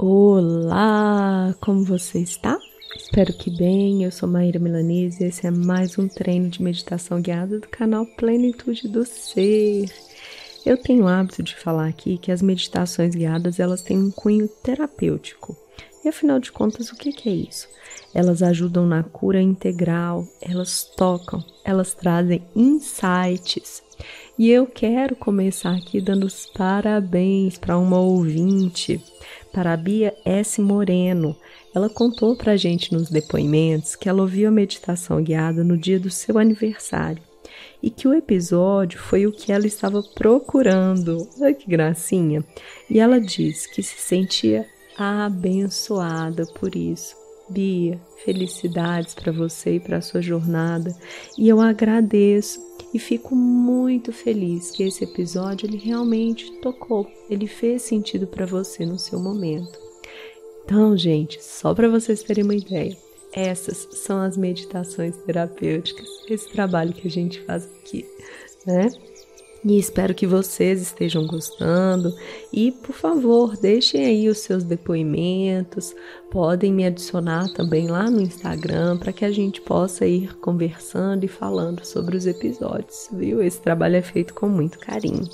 Olá, como você está? Espero que bem. Eu sou Maíra Milanese e esse é mais um treino de meditação guiada do canal Plenitude do Ser. Eu tenho o hábito de falar aqui que as meditações guiadas elas têm um cunho terapêutico. E afinal de contas, o que é isso? Elas ajudam na cura integral, elas tocam, elas trazem insights. E eu quero começar aqui dando os parabéns para uma ouvinte para a Bia S. Moreno. Ela contou para a gente nos depoimentos que ela ouviu a meditação guiada no dia do seu aniversário e que o episódio foi o que ela estava procurando. Olha que gracinha! E ela disse que se sentia abençoada por isso. Bia, felicidades para você e para a sua jornada. E eu agradeço e fico muito feliz que esse episódio ele realmente tocou, ele fez sentido para você no seu momento. Então, gente, só para vocês terem uma ideia, essas são as meditações terapêuticas, esse trabalho que a gente faz aqui, né? E espero que vocês estejam gostando. E, por favor, deixem aí os seus depoimentos. Podem me adicionar também lá no Instagram para que a gente possa ir conversando e falando sobre os episódios, viu? Esse trabalho é feito com muito carinho.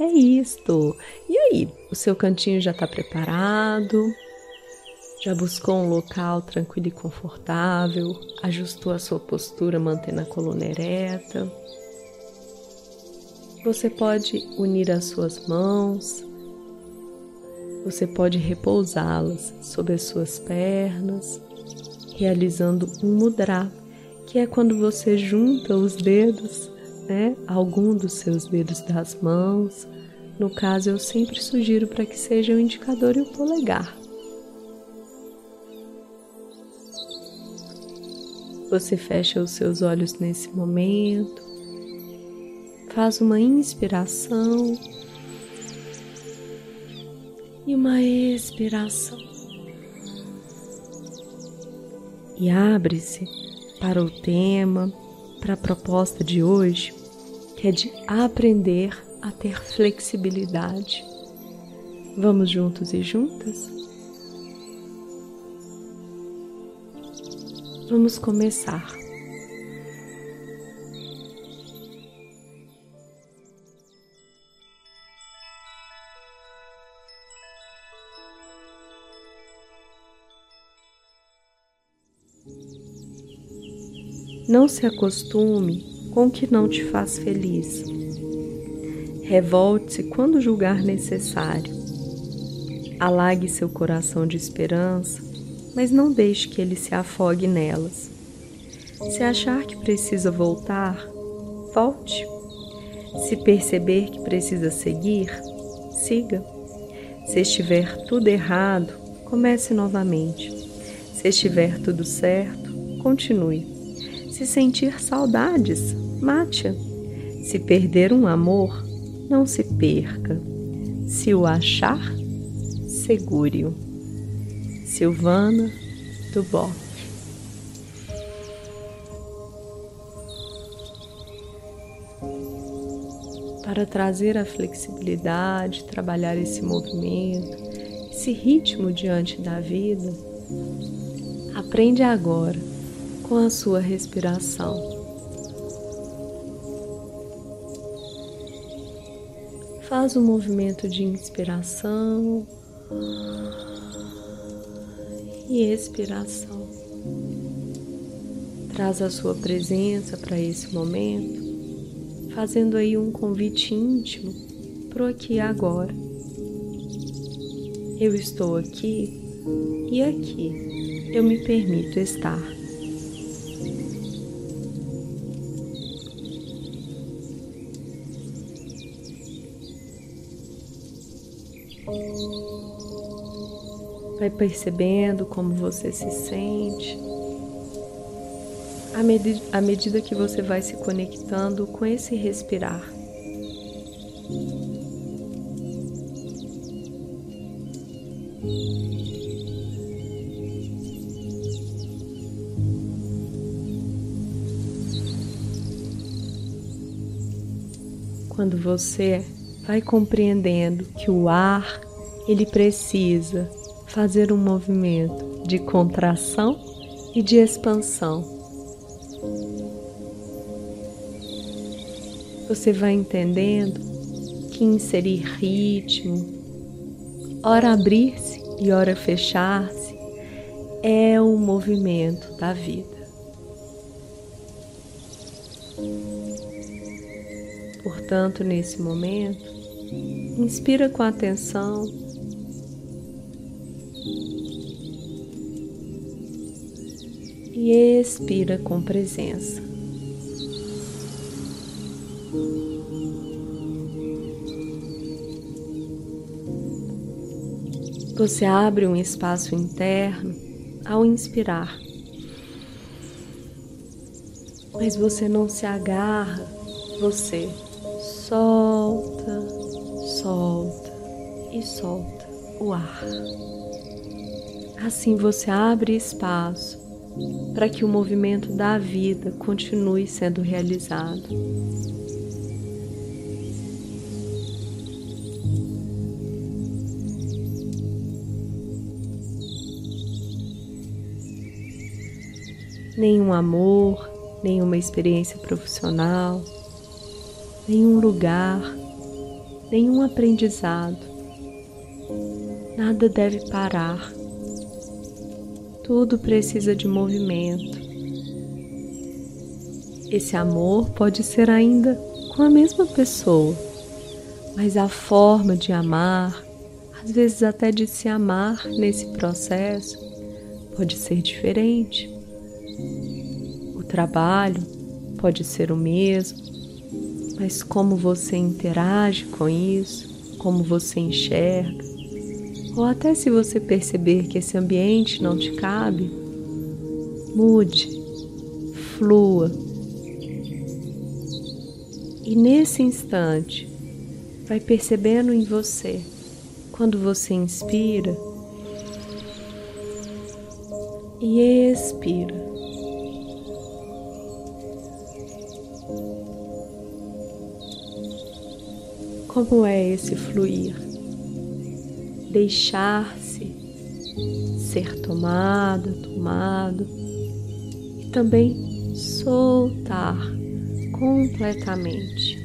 É isto. E aí, o seu cantinho já está preparado? Já buscou um local tranquilo e confortável? Ajustou a sua postura mantendo a coluna ereta? Você pode unir as suas mãos, você pode repousá-las sobre as suas pernas, realizando um mudra, que é quando você junta os dedos, né, algum dos seus dedos das mãos. No caso, eu sempre sugiro para que seja o indicador e o polegar. Você fecha os seus olhos nesse momento Faz uma inspiração e uma expiração. E abre-se para o tema, para a proposta de hoje, que é de aprender a ter flexibilidade. Vamos juntos e juntas? Vamos começar. Não se acostume com o que não te faz feliz. Revolte-se quando julgar necessário. Alague seu coração de esperança, mas não deixe que ele se afogue nelas. Se achar que precisa voltar, volte. Se perceber que precisa seguir, siga. Se estiver tudo errado, comece novamente. Se estiver tudo certo, continue. Se sentir saudades, mate-a. Se perder um amor, não se perca. Se o achar, segure-o. Silvana do Bock. Para trazer a flexibilidade, trabalhar esse movimento, esse ritmo diante da vida, aprende agora com a sua respiração. Faz um movimento de inspiração e expiração. Traz a sua presença para esse momento, fazendo aí um convite íntimo para o aqui e agora. Eu estou aqui e aqui eu me permito estar. Vai percebendo como você se sente. À, med à medida que você vai se conectando com esse respirar. Quando você vai compreendendo que o ar ele precisa fazer um movimento de contração e de expansão. Você vai entendendo que inserir ritmo, ora abrir-se e ora fechar-se, é o movimento da vida. Portanto, nesse momento, inspira com atenção e expira com presença. Você abre um espaço interno ao inspirar, mas você não se agarra, você solta, solta e solta o ar. Assim você abre espaço para que o movimento da vida continue sendo realizado. Nenhum amor, nenhuma experiência profissional, nenhum lugar, nenhum aprendizado, nada deve parar tudo precisa de movimento. Esse amor pode ser ainda com a mesma pessoa, mas a forma de amar, às vezes até de se amar nesse processo, pode ser diferente. O trabalho pode ser o mesmo, mas como você interage com isso, como você enxerga, ou até se você perceber que esse ambiente não te cabe, mude, flua. E nesse instante, vai percebendo em você, quando você inspira e expira. Como é esse fluir? deixar-se ser tomada, tomado e também soltar completamente.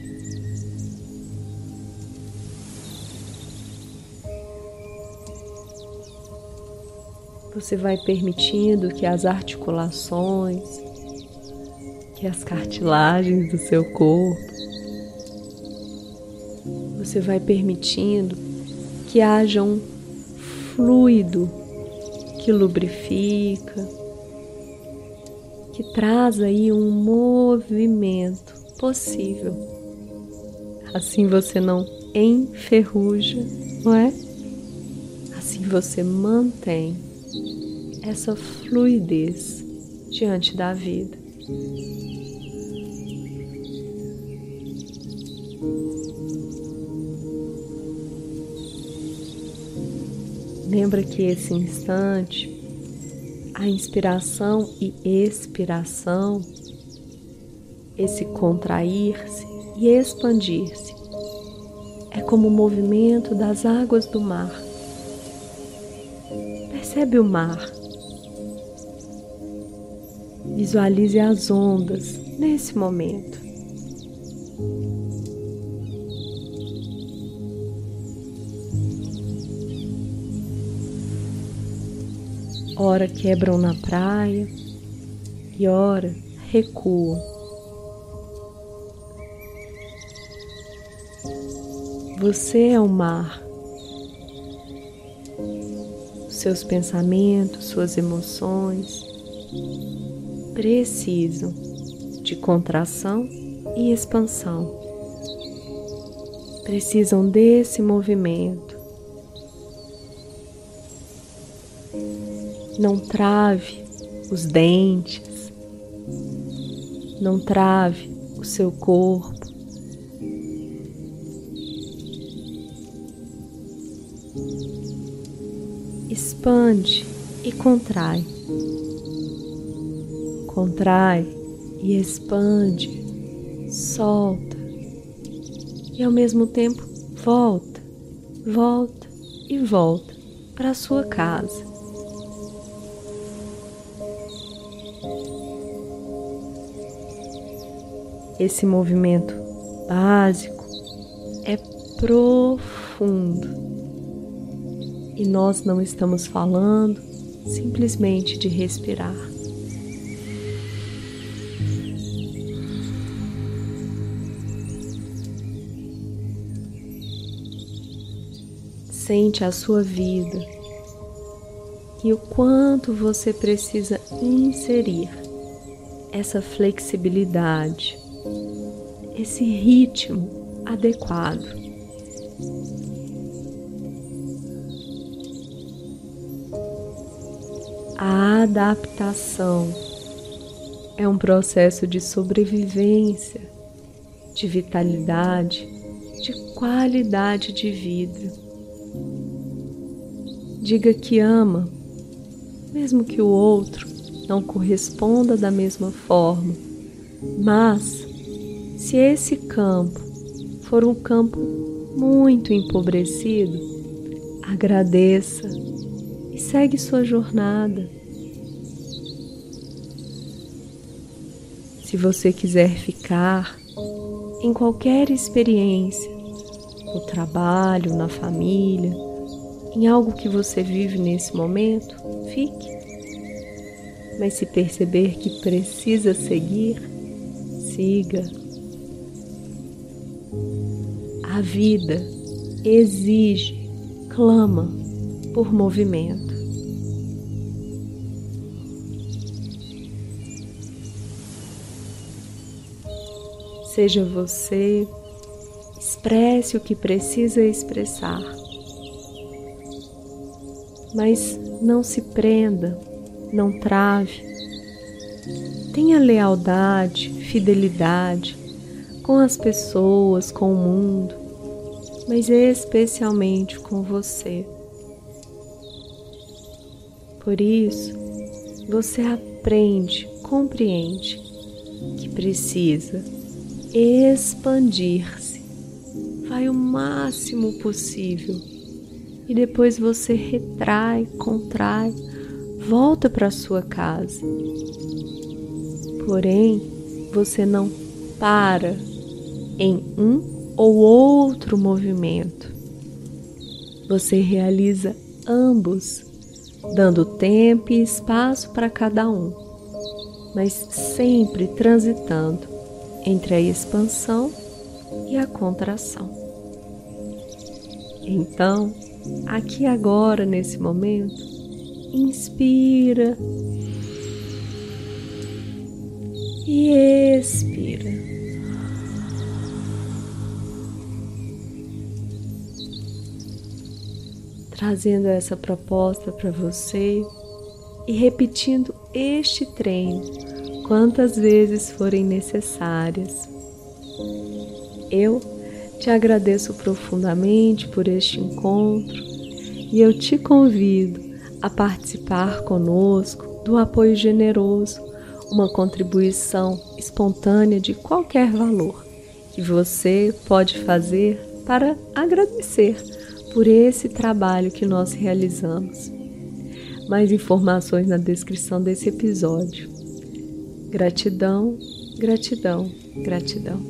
Você vai permitindo que as articulações, que as cartilagens do seu corpo, você vai permitindo que haja um fluido que lubrifica, que traz aí um movimento possível. Assim você não enferruja, não é? Assim você mantém essa fluidez diante da vida. Lembra que esse instante, a inspiração e expiração, esse contrair-se e expandir-se, é como o movimento das águas do mar. Percebe o mar. Visualize as ondas nesse momento. Ora quebram na praia e ora recuam. Você é o mar. Seus pensamentos, suas emoções precisam de contração e expansão. Precisam desse movimento Não trave os dentes, não trave o seu corpo. Expande e contrai. Contrai e expande, solta e ao mesmo tempo volta, volta e volta para a sua casa. Esse movimento básico é profundo e nós não estamos falando simplesmente de respirar. Sente a sua vida e o quanto você precisa inserir essa flexibilidade, esse ritmo adequado. A adaptação é um processo de sobrevivência, de vitalidade, de qualidade de vida. Diga que ama, mesmo que o outro não corresponda da mesma forma. Mas, se esse campo for um campo muito empobrecido, agradeça e segue sua jornada. Se você quiser ficar em qualquer experiência, no trabalho, na família, em algo que você vive nesse momento, fique. Mas se perceber que precisa seguir, siga. A vida exige, clama por movimento. Seja você, expresse o que precisa expressar mas não se prenda, não trave. Tenha lealdade, fidelidade com as pessoas, com o mundo, mas especialmente com você. Por isso, você aprende, compreende que precisa expandir-se. Vai o máximo possível e depois você retrai, contrai, volta para sua casa. Porém, você não para em um ou outro movimento. Você realiza ambos, dando tempo e espaço para cada um, mas sempre transitando entre a expansão e a contração. Então, aqui agora, nesse momento, inspira e expira. Trazendo essa proposta para você e repetindo este treino quantas vezes forem necessárias. Eu te agradeço profundamente por este encontro e eu te convido a participar conosco do apoio generoso, uma contribuição espontânea de qualquer valor que você pode fazer para agradecer por esse trabalho que nós realizamos. Mais informações na descrição desse episódio. Gratidão, gratidão, gratidão.